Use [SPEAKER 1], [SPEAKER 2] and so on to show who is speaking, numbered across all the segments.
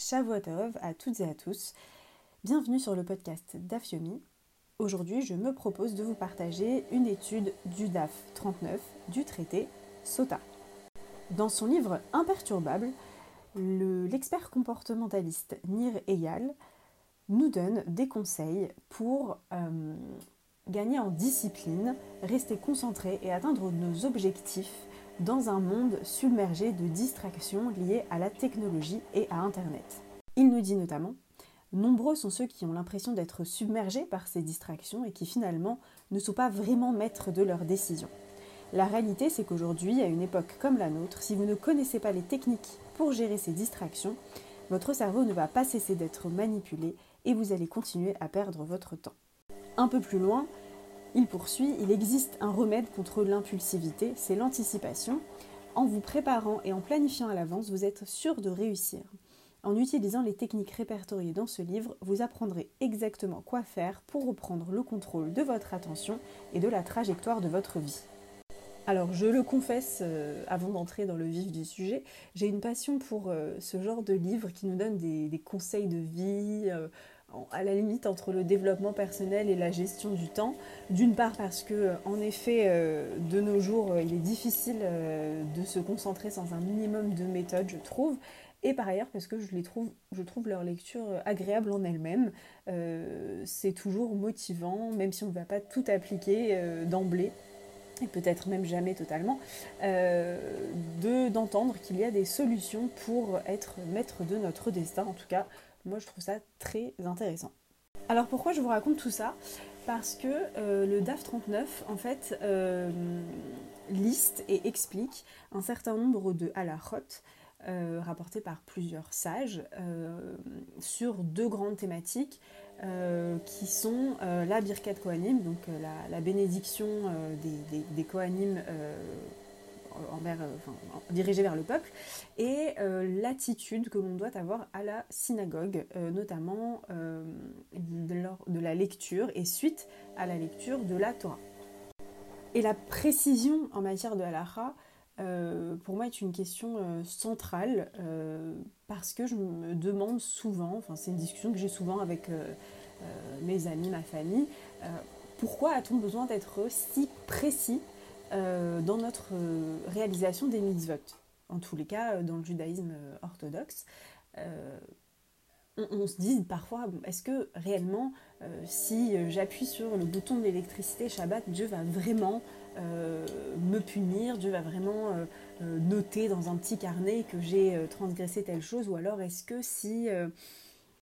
[SPEAKER 1] Shavuot à toutes et à tous. Bienvenue sur le podcast d'Afyomi. Aujourd'hui, je me propose de vous partager une étude du DAF 39 du traité Sota. Dans son livre Imperturbable, l'expert comportementaliste Nir Eyal nous donne des conseils pour euh, gagner en discipline, rester concentré et atteindre nos objectifs dans un monde submergé de distractions liées à la technologie et à Internet. Il nous dit notamment Nombreux sont ceux qui ont l'impression d'être submergés par ces distractions et qui finalement ne sont pas vraiment maîtres de leurs décisions. La réalité, c'est qu'aujourd'hui, à une époque comme la nôtre, si vous ne connaissez pas les techniques pour gérer ces distractions, votre cerveau ne va pas cesser d'être manipulé et vous allez continuer à perdre votre temps. Un peu plus loin, il poursuit, il existe un remède contre l'impulsivité, c'est l'anticipation. En vous préparant et en planifiant à l'avance, vous êtes sûr de réussir. En utilisant les techniques répertoriées dans ce livre, vous apprendrez exactement quoi faire pour reprendre le contrôle de votre attention et de la trajectoire de votre vie. Alors je le confesse euh, avant d'entrer dans le vif du sujet, j'ai une passion pour euh, ce genre de livres qui nous donnent des, conseils de vie, euh, à la limite entre le développement personnel et la gestion du temps. D'une part parce que, en effet, de nos jours, il est difficile de se concentrer sans un minimum de méthode, je trouve et par ailleurs parce que je, les trouve, je trouve leur lecture euh, agréable en elle-même. Euh, c'est toujours motivant, même si on ne va pas tout appliquer euh, d'emblée, et peut-être même jamais totalement, de, d'entendre qu'il y a des solutions pour être maître de notre destin. En tout cas, moi je trouve ça très intéressant. Alors pourquoi je vous raconte tout ça? Parce que le DAF 39, en fait, liste et explique un certain nombre de halachot euh, rapporté par plusieurs sages euh, sur deux grandes thématiques euh, qui sont la Birkat Kohanim, donc la, bénédiction des, des, Kohanim envers, dirigée vers le peuple, et l'attitude que l'on doit avoir à la synagogue, notamment lors de la lecture et suite à la lecture de la Torah. Et la précision en matière de halacha, euh, pour moi est une question euh, centrale euh, parce que je me demande souvent, enfin c'est une discussion que j'ai souvent avec mes amis, ma famille, pourquoi a-t-on besoin d'être si précis dans notre réalisation des mitzvot. En tous les cas, dans le judaïsme orthodoxe, on, se dit parfois, est-ce que réellement, si j'appuie sur le bouton de l'électricité Shabbat, Dieu va vraiment euh, me punir, Dieu va vraiment euh, euh, noter dans un petit carnet que j'ai transgressé telle chose, ou alors est-ce que si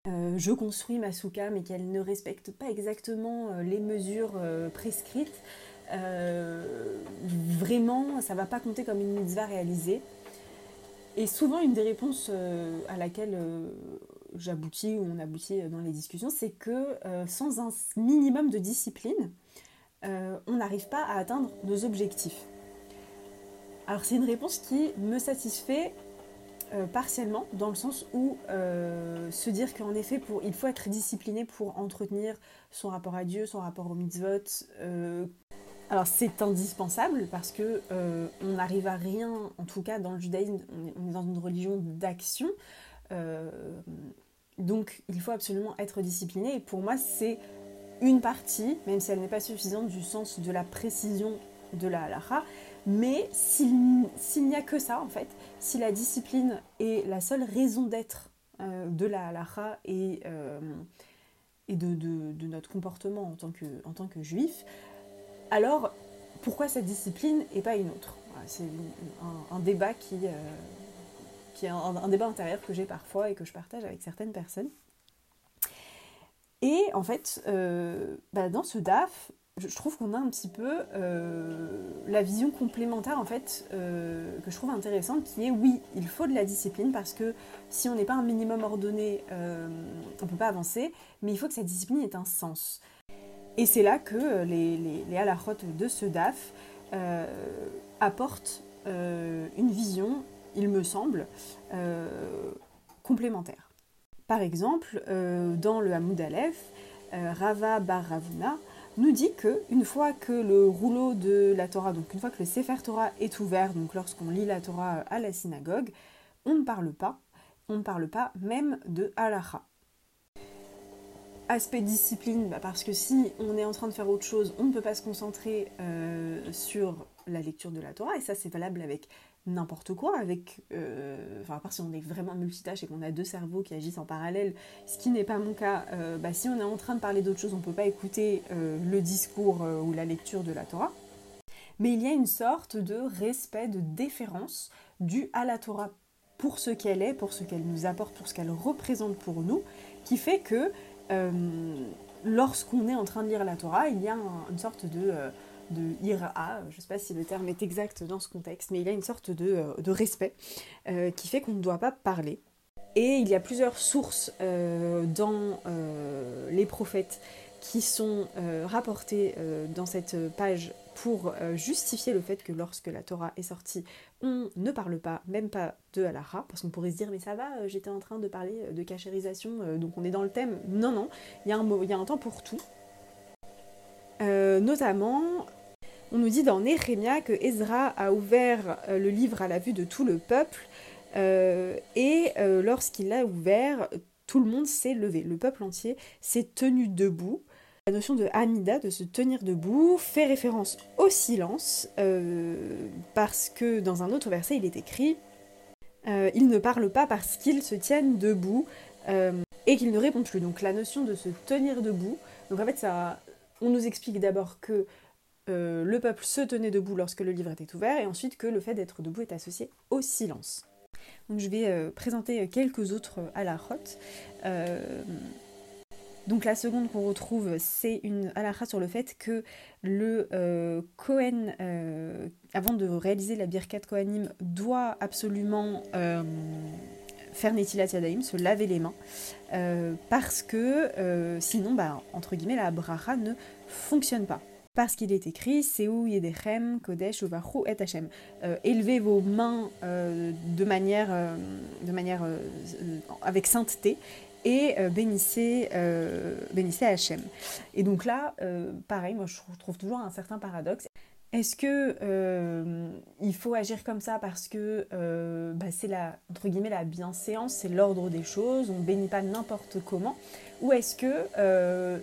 [SPEAKER 1] je construis ma souka mais qu'elle ne respecte pas exactement les mesures prescrites, vraiment ça va pas compter comme une mitzvah réalisée. Et souvent une des réponses à laquelle j'aboutis ou on aboutit dans les discussions, c'est que sans un minimum de discipline, euh, on n'arrive pas à atteindre nos objectifs. Alors c'est une réponse qui me satisfait euh, partiellement, dans le sens où euh, se dire qu'en effet, pour, il faut être discipliné pour entretenir son rapport à Dieu, son rapport au mitzvot. Alors c'est indispensable parce que on n'arrive à rien, en tout cas dans le judaïsme, on est dans une religion d'action. donc il faut absolument être discipliné. Et pour moi, c'est une partie, même si elle n'est pas suffisante du sens de la précision de la halakha, mais s'il n'y a que ça, en fait, si la discipline est la seule raison d'être euh, de la halakha et, euh, et de, notre comportement en tant, que, en tant que juif, alors pourquoi cette discipline et pas une autre? C'est un, débat qui, euh, qui est un débat intérieur que j'ai parfois et que je partage avec certaines personnes. Et en fait, euh, bah, dans ce DAF, je trouve qu'on a un petit peu euh, la vision complémentaire en fait que je trouve intéressante qui est oui il faut de la discipline parce que si on n'est pas un minimum ordonné on ne peut pas avancer mais il faut que cette discipline ait un sens et c'est là que les, les, les de ce DAF apportent une vision il me semble complémentaire par exemple, euh, dans le Hamoud Aleph, euh, Rava Bar Ravuna nous dit que une fois que le rouleau de la Torah, donc une fois que le Sefer Torah est ouvert, donc lorsqu'on lit la Torah à la synagogue, on ne parle pas on ne parle pas même de halacha. Aspect discipline, bah, parce que si on est en train de faire autre chose, on ne peut pas se concentrer euh, sur la lecture de la Torah, et ça c'est valable avec n'importe quoi, avec, euh, enfin à part si on est vraiment multitâche et qu'on a deux cerveaux qui agissent en parallèle, ce qui n'est pas mon cas, euh, bah, si on est en train de parler d'autre chose, on ne peut pas écouter le discours ou la lecture de la Torah. Mais il y a une sorte de respect, de déférence dû à la Torah pour ce qu'elle est, pour ce qu'elle nous apporte, pour ce qu'elle représente pour nous, qui fait que lorsqu'on est en train de lire la Torah, il y a une sorte de, euh, de ira, je ne sais pas si le terme est exact dans ce contexte, mais il y a une sorte de, euh, de respect qui fait qu'on ne doit pas parler. Et il y a plusieurs sources dans les prophètes qui sont rapportées dans cette page pour justifier le fait que lorsque la Torah est sortie, on ne parle pas, même pas de halara, parce qu'on pourrait se dire mais ça va, euh, j'étais en train de parler euh, de cachérisation, euh, donc on est dans le thème. Non, non, il y, a un, y a un temps pour tout. notamment, on nous dit dans Néhémia que Ezra a ouvert le livre à la vue de tout le peuple, et lorsqu'il l'a ouvert, tout le monde s'est levé, le peuple entier s'est tenu debout. La notion de Hamida, de se tenir debout, fait référence au silence, euh, parce que dans un autre verset, il est écrit euh, Ils ne parlent pas parce qu'ils se tiennent debout euh, et qu'ils ne répondent plus. Donc la notion de se tenir debout, donc en fait, ça, on nous explique d'abord que le peuple se tenait debout lorsque le livre était ouvert, et ensuite que le fait d'être debout est associé au silence. Donc je vais présenter quelques autres à la rote. Donc la seconde qu'on retrouve, c'est une halakha sur le fait que le euh, Kohen, euh, avant de réaliser la Birkat Kohanim, doit absolument euh, faire Netilat Yadayim, se laver les mains, parce que sinon, bah, entre guillemets, la bracha ne fonctionne pas. Parce qu'il est écrit Seu Yedechem Kodesh et élevez vos mains de manière, de manière avec sainteté et euh, bénissez, euh, bénissez Hachem. Et donc là, euh, pareil, moi je trouve toujours un certain paradoxe. Est-ce que euh, il faut agir comme ça parce que bah, c'est la entre guillemets la bienséance, c'est l'ordre des choses, on bénit pas n'importe comment, ou est-ce que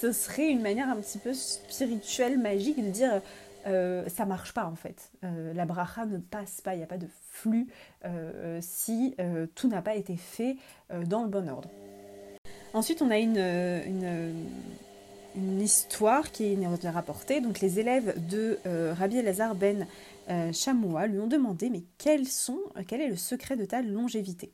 [SPEAKER 1] ce serait une manière un petit peu spirituelle, magique de dire euh, ça marche pas en fait. Euh, la bracha ne passe pas, il n'y a pas de flux euh, si tout n'a pas été fait dans le bon ordre. Ensuite, on a une, une, histoire qui est rapportée. Donc, les élèves de Rabbi Elazar ben Chamoua lui ont demandé Mais quels sont, quel est le secret de ta longévité?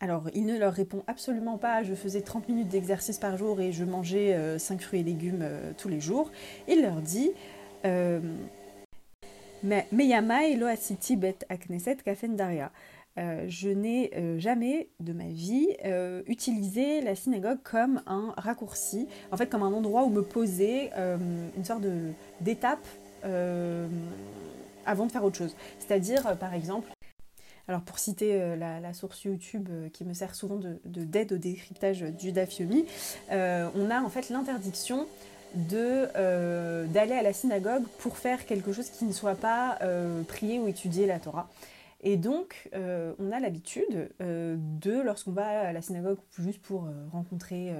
[SPEAKER 1] Alors, il ne leur répond absolument pas je faisais 30 minutes d'exercice par jour et je mangeais 5 fruits et légumes tous les jours. Il leur dit euh, lo asiti bet akneset kafen daria. Euh, je n'ai euh, jamais de ma vie utilisé la synagogue comme un raccourci, en fait comme un endroit où me poser, une sorte d'étape avant de faire autre chose. C'est-à-dire, par exemple, alors pour citer la, source YouTube qui me sert souvent de d'aide au décryptage du Dafyomi, on a en fait l'interdiction de euh, d'aller à la synagogue pour faire quelque chose qui ne soit pas euh, prier ou étudier la Torah. Et donc, euh, on a l'habitude de, lorsqu'on va à la synagogue juste pour rencontrer,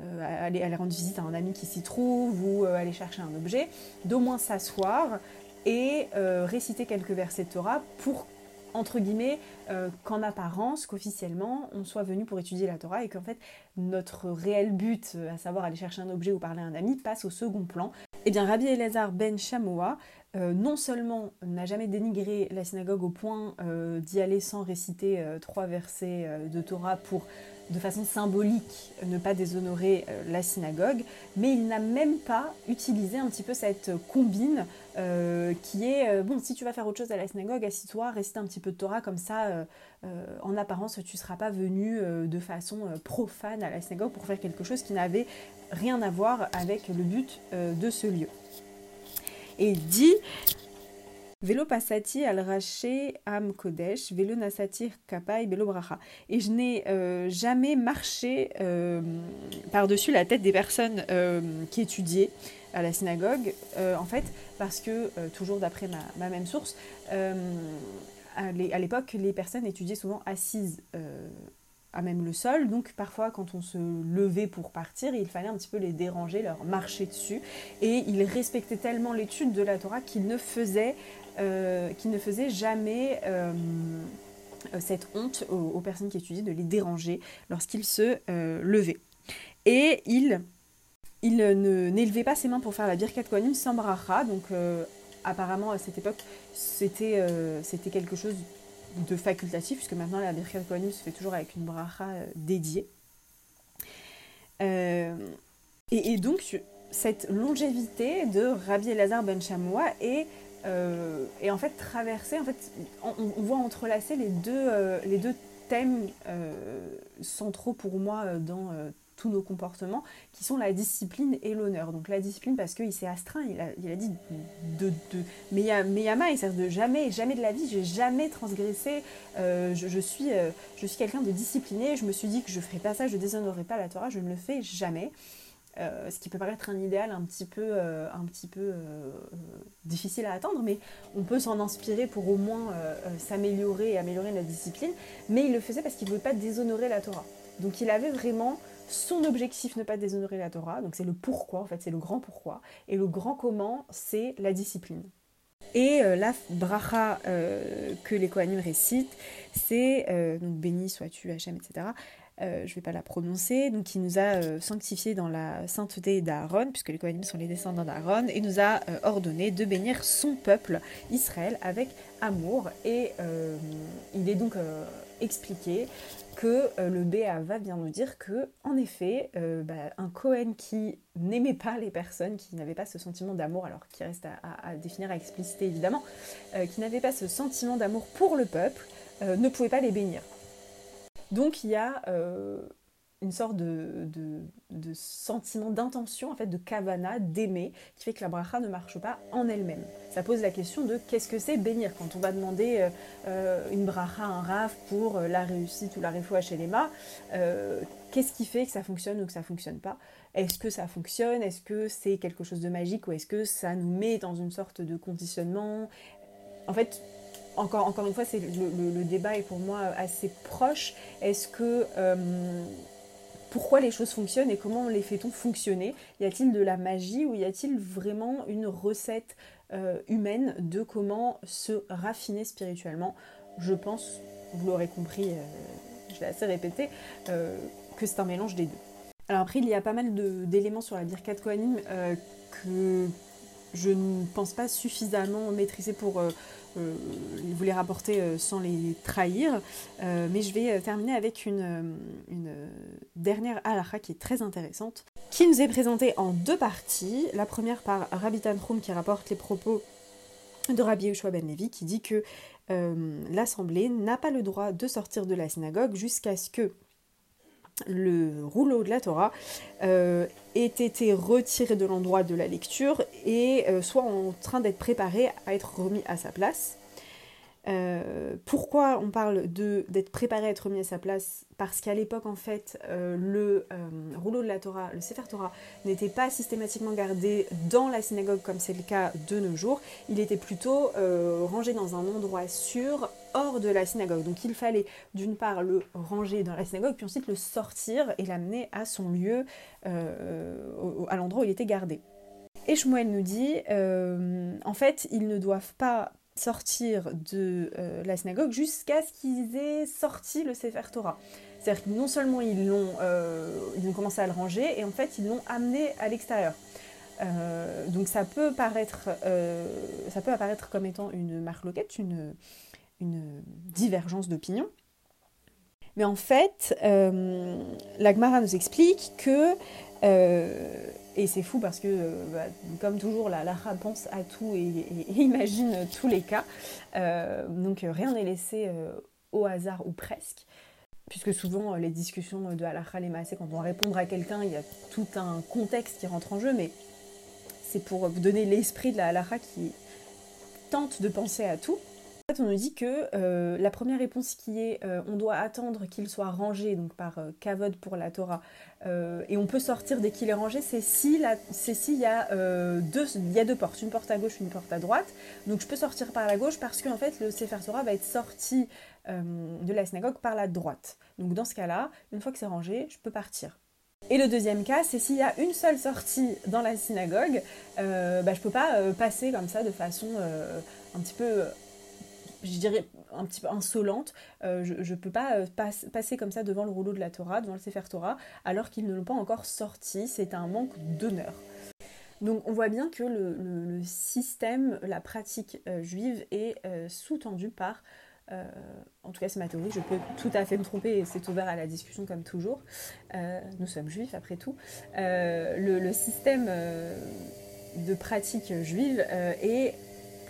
[SPEAKER 1] aller, aller, rendre visite à un ami qui s'y trouve ou aller chercher un objet, d'au moins s'asseoir et réciter quelques versets de Torah pour entre guillemets, euh, qu'en apparence, qu'officiellement, on soit venu pour étudier la Torah et qu'en fait, notre réel but, euh, à savoir aller chercher un objet ou parler à un ami, passe au second plan. Eh bien, Rabbi Elazar ben Shamoa, euh, non seulement n'a jamais dénigré la synagogue au point d'y aller sans réciter trois versets de Torah pour de façon symbolique ne pas déshonorer euh, la synagogue, mais il n'a même pas utilisé un petit peu cette combine euh, qui est euh, bon, si tu vas faire autre chose à la synagogue, assis-toi, récite un petit peu de Torah, comme ça, en apparence, tu ne seras pas venu de façon profane à la synagogue pour faire quelque chose qui n'avait rien à voir avec le but de ce lieu. Et dit Velo pasati al raché am kodesh, velo nasatir kapai velo bracha. Et je n'ai euh, jamais marché euh, par-dessus la tête des personnes euh, qui étudiaient à la synagogue, en fait, parce que, toujours d'après ma, même source, à l'époque, les personnes étudiaient souvent assises à même le sol. Donc parfois quand on se levait pour partir, il fallait un petit peu les déranger, leur marcher dessus. Et ils respectaient tellement l'étude de la Torah qu'ils ne faisaient, euh, ne faisaient jamais euh, cette honte aux, personnes qui étudiaient de les déranger lorsqu'ils se euh, levaient. Et il, il n'élevait pas ses mains pour faire la birkat kohanim sans bracha. Donc apparemment à cette époque c'était quelque chose de facultatif, puisque maintenant la Birkat Kohanim se fait toujours avec une bracha euh, dédiée. Euh, et, donc, cette longévité de Rabbi Elazar ben Shamoua est, euh, en fait traversée, en fait, on, voit entrelacer les deux, les deux thèmes centraux pour moi dans tous nos comportements, qui sont la discipline et l'honneur. Donc la discipline parce qu'il s'est astreint, il a, il a dit de, de Meyama, il sert de jamais, jamais de la vie, j'ai jamais transgressé, euh, je, suis, euh, je suis quelqu'un de discipliné, je me suis dit que je ne ferai pas ça, je déshonorerai pas la Torah, je ne le fais jamais. Euh, ce qui peut paraître un idéal un petit peu, un petit peu difficile à atteindre, mais on peut s'en inspirer pour au moins s'améliorer et améliorer la discipline. Mais il le faisait parce qu'il ne voulait pas déshonorer la Torah. Donc il avait vraiment son objectif ne pas déshonorer la Torah, donc c'est le pourquoi en fait, c'est le grand pourquoi. Et le grand comment, c'est la discipline. Et euh, la bracha euh, que les Kohanim récitent, c'est euh, donc béni sois-tu Hachem, etc. je ne vais pas la prononcer, donc il nous a sanctifié dans la sainteté d'Aaron, puisque les Kohanim sont les descendants d'Aaron, et nous a ordonné de bénir son peuple, Israël, avec amour. Et il est donc expliqué que euh, le BA vient nous dire que, en effet, euh, bah, un Cohen qui n'aimait pas les personnes, qui n'avait pas ce sentiment d'amour, alors qui reste à, définir, à expliciter évidemment, euh, qui n'avait pas ce sentiment d'amour pour le peuple, ne pouvait pas les bénir. Donc il y a une sorte de, sentiment d'intention, en fait, de kavana, d'aimer, qui fait que la bracha ne marche pas en elle-même. Ça pose la question de qu'est-ce que c'est bénir? Quand on va demander euh, euh, une bracha, un raf pour euh, la réussite ou la refoua chez euh, qu'est-ce qui fait que ça fonctionne ou que ça fonctionne pas? Est-ce que ça fonctionne? Est-ce que c'est quelque chose de magique ou est-ce que ça nous met dans une sorte de conditionnement? En fait, encore, encore une fois, c'est le, débat est pour moi assez proche. Est-ce que pourquoi les choses fonctionnent et comment les fait-on fonctionner? Y a-t-il de la magie ou y a-t-il vraiment une recette euh, humaine de comment se raffiner spirituellement? Je pense, vous l'aurez compris, euh, je l'ai assez répété, euh, que c'est un mélange des deux. Alors après, il y a pas mal d'éléments sur la Birkat Kohanim que je ne pense pas suffisamment maîtriser pour euh, vous les rapporter euh, sans les trahir. Euh, mais je vais terminer avec une, dernière halakha qui est très intéressante, qui nous est présentée en deux parties. La première par Rabbi Tanchum qui rapporte les propos de Rabbi Yoshua Ben Levi qui dit que l'assemblée n'a pas le droit de sortir de la synagogue jusqu'à ce que le rouleau de la Torah euh, ait été retiré de l'endroit de la lecture et euh, soit en train d'être préparé à être remis à sa place. Euh, pourquoi on parle d'être préparé à être remis à sa place? Parce qu'à l'époque, en fait, euh, le euh, rouleau de la Torah, le Sefer Torah, n'était pas systématiquement gardé dans la synagogue comme c'est le cas de nos jours. Il était plutôt rangé dans un endroit sûr, hors de la synagogue. Donc il fallait d'une part le ranger dans la synagogue, puis ensuite le sortir et l'amener à son lieu, à l'endroit où il était gardé. Et Shmuel nous dit, en fait, ils ne doivent pas sortir de euh, la synagogue jusqu'à ce qu'ils aient sorti le Sefer Torah. C'est-à-dire que non seulement ils l'ont, euh, ils ont commencé à le ranger, et en fait ils l'ont amené à l'extérieur. Euh, donc ça peut paraître, ça peut apparaître comme étant une marque loquette, une, une divergence d'opinion. Mais en fait, l'Agmara nous explique que et c'est fou parce que, euh, bah, comme toujours, la Lara pense à tout et, imagine tous les cas. Euh, donc rien n'est laissé euh, au hasard ou presque. Puisque souvent, les discussions de Halakha, les massés, quand on va répondre à quelqu'un, il y a tout un contexte qui rentre en jeu, mais c'est pour vous donner l'esprit de la Halakha qui tente de penser à tout. On nous dit que euh, la première réponse qui est euh, on doit attendre qu'il soit rangé, donc par euh, Kavod pour la Torah, et on peut sortir dès qu'il est rangé, c'est s'il si y, a, deux, il y a deux portes, une porte à gauche, une porte à droite. Donc je peux sortir par la gauche parce qu'en fait le Sefer Torah va être sorti de la synagogue par la droite. Donc dans ce cas-là, une fois que c'est rangé, je peux partir. Et le deuxième cas, c'est s'il y a une seule sortie dans la synagogue, bah, je peux pas passer comme ça de façon un petit peu je dirais, un petit peu insolente. Euh, je ne peux pas euh, passer comme ça devant le rouleau de la Torah, devant le Sefer Torah, alors qu'ils ne l'ont pas encore sorti. C'est un manque d'honneur. Donc on voit bien que le, système, la pratique euh, juive est sous-tendu par, en tout cas c'est ma théorie, je peux tout à fait me tromper et c'est ouvert à la discussion comme toujours. nous sommes juifs après tout. le, système de pratique juive est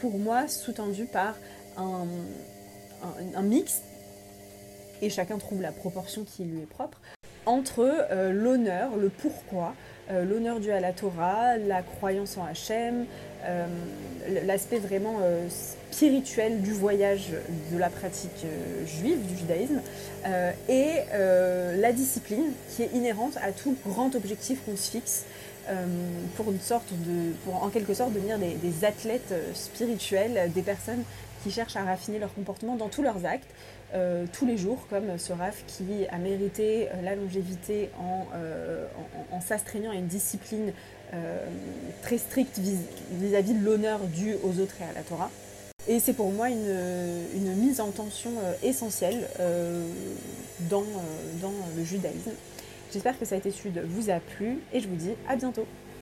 [SPEAKER 1] pour moi sous-tendu par un, mix, et chacun trouve la proportion qui lui est propre, entre euh, l'honneur, le pourquoi, euh, l'honneur dû à la Torah, la croyance en Hachem, euh, l'aspect vraiment spirituel du voyage de la pratique juive, du judaïsme, et la discipline qui est inhérente à tout grand objectif qu'on se fixe. Pour une sorte de, pour en quelque sorte devenir des, athlètes spirituels, des personnes qui cherchent à raffiner leur comportement dans tous leurs actes, euh, tous les jours, comme ce RAF qui a mérité euh, la longévité euh, en, s'astreignant à une discipline très stricte vis-à-vis de l'honneur dû aux autres et à la Torah. Et c'est pour moi une, mise en tension essentielle dans le judaïsme. J'espère que cette étude vous a plu et je vous dis à bientôt.